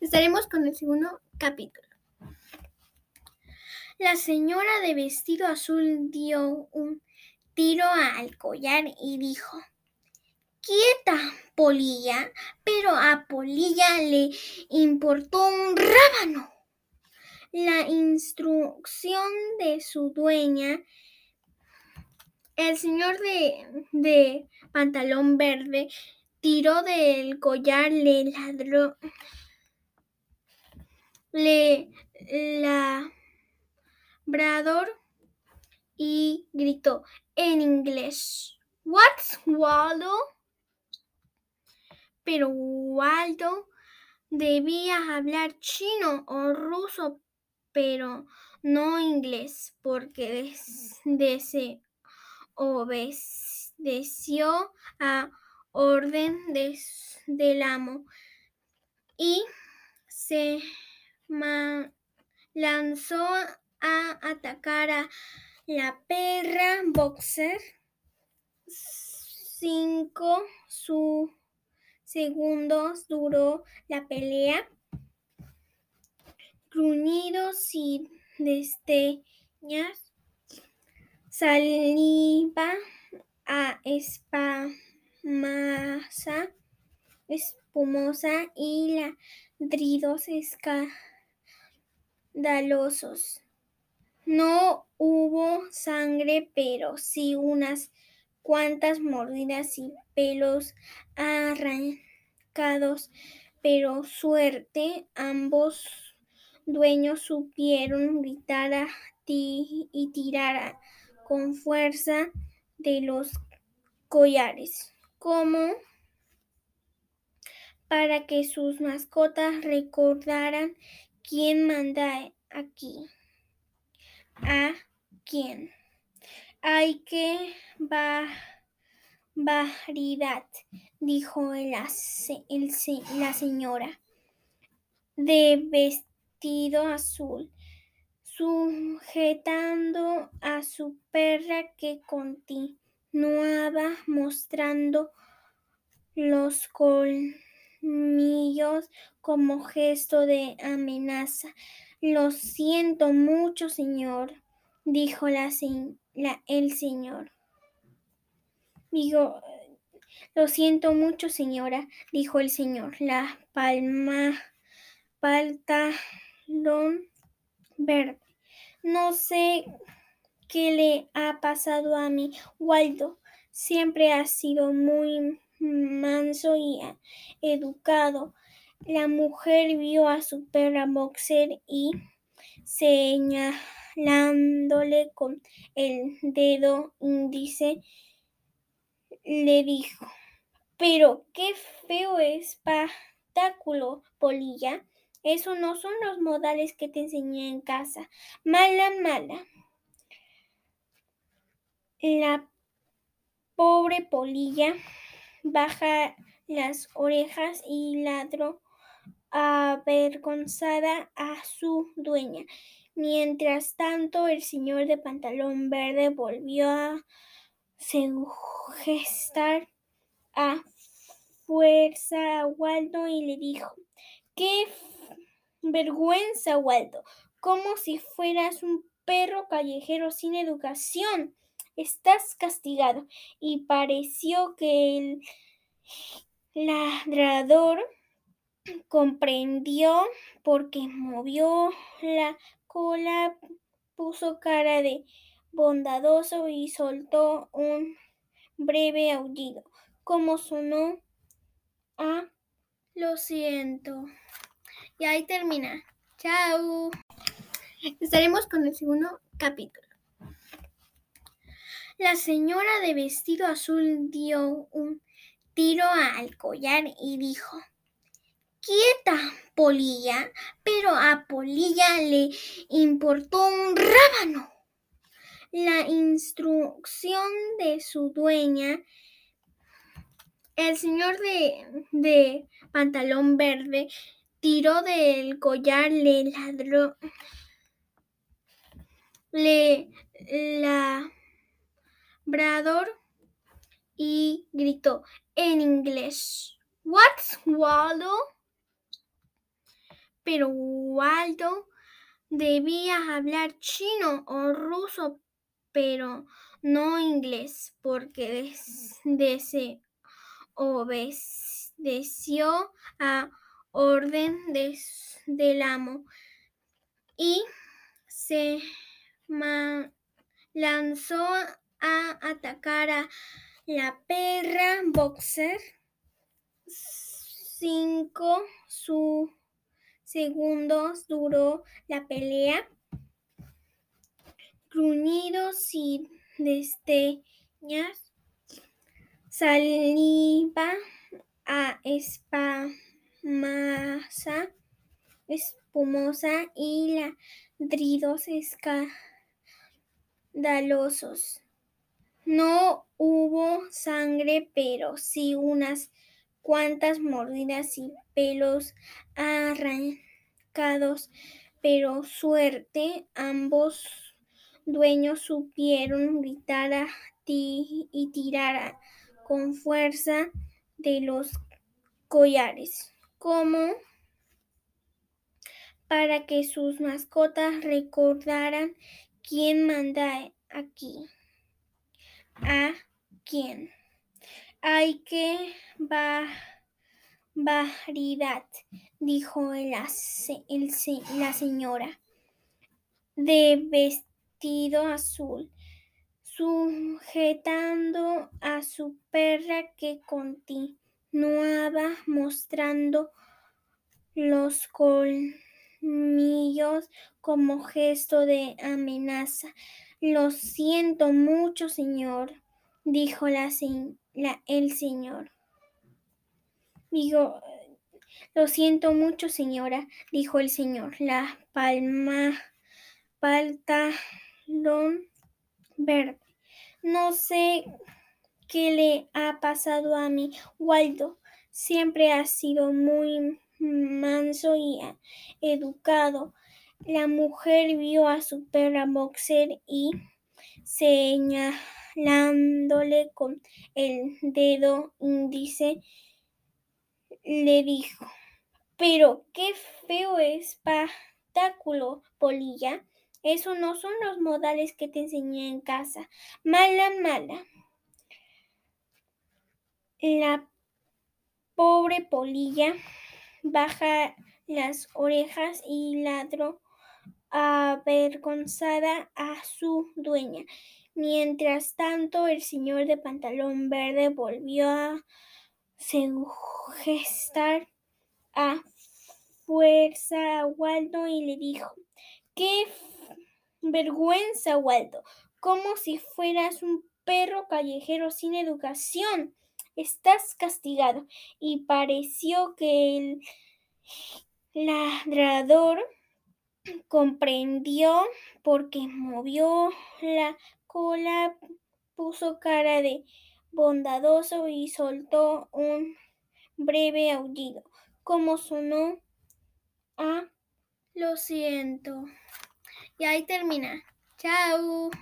Estaremos con el segundo capítulo. La señora de vestido azul dio un tiro al collar y dijo, Quieta, Polilla, pero a Polilla le importó un rábano. La instrucción de su dueña, el señor de, de pantalón verde, tiró del collar, le ladró, le labrador y gritó en inglés, What's Waldo? Pero Waldo debía hablar chino o ruso, pero no inglés, porque des obedeció a orden de, del amo y se lanzó a atacar a la perra boxer. Cinco segundos duró la pelea. Gruñidos y destellas, saliva a espamasa, espumosa y ladridos escandalosos. No hubo sangre, pero sí unas cuantas mordidas y pelos arrancados. Pero suerte, ambos dueños supieron gritar y tirar con fuerza de los collares, como para que sus mascotas recordaran quién manda aquí. ¿A quién? ¡Ay, qué barbaridad! dijo la, la señora de vestido azul, sujetando a su perra que continuaba mostrando los colmillos como gesto de amenaza. Lo siento mucho, señor, dijo la, el señor. Digo, lo siento mucho, señora, dijo el señor. La palma, pantalón verde. No sé qué le ha pasado a mi Waldo. Siempre ha sido muy manso y educado. La mujer vio a su perra boxer y, señalándole con el dedo índice, le dijo, pero qué feo espectáculo, Polilla. Eso no son los modales que te enseñé en casa. Mala, mala. La pobre Polilla baja las orejas y ladró avergonzada a su dueña. Mientras tanto, el señor de pantalón verde volvió a sugestar a fuerza a Waldo y le dijo, ¡Qué vergüenza, Waldo! Como si fueras un perro callejero sin educación. Estás castigado. Y pareció que el ladrador comprendió porque movió la cola, puso cara de bondadoso y soltó un breve aullido. Como sonó? Ah, lo siento. Y ahí termina. Chao. Estaremos con el segundo capítulo. La señora de vestido azul dio un tiro al collar y dijo, Quieta, Polilla, pero a Polilla le importó un rábano. La instrucción de su dueña, el señor de, pantalón verde, tiró del collar, le ladró, le labrador y gritó en inglés, What's Waldo? pero Waldo debía hablar chino o ruso, pero no inglés, porque des obedeció a orden del amo y se lanzó a atacar a la perra boxer. Cinco segundos duró la pelea. Gruñidos y destellas saliva a espamasa, espumosa y ladridos escandalosos. No hubo sangre, pero sí unas cuantas mordidas y pelos arrancados. Pero suerte, ambos dueños supieron gritar a ti y tirar con fuerza de los collares, como para que sus mascotas recordaran quién manda aquí a quién. Ay, qué barbaridad, dijo la señora de vestido azul, sujetando a su perra que continuaba mostrando los colmillos como gesto de amenaza. Lo siento mucho, señor, dijo la, el señor. Digo, lo siento mucho, señora, dijo el señor. La palma, pantalón verde. No sé qué le ha pasado a mi Waldo. Siempre ha sido muy manso y educado. La mujer vio a su perra boxer y, señalándole con el dedo índice, le dijo, pero qué feo espectáculo, Polilla. Eso no son los modales que te enseñé en casa. Mala, mala. La pobre Polilla baja las orejas y ladró avergonzada a su dueña. Mientras tanto, el señor de pantalón verde volvió a sugestar a fuerza a Waldo y le dijo, ¡qué vergüenza, Waldo! Como si fueras un perro callejero sin educación. Estás castigado. Y pareció que el ladrador comprendió porque movió la cola, puso cara de bondadoso y soltó un breve aullido. Como sonó? Ah, lo siento. Y ahí termina. Chao.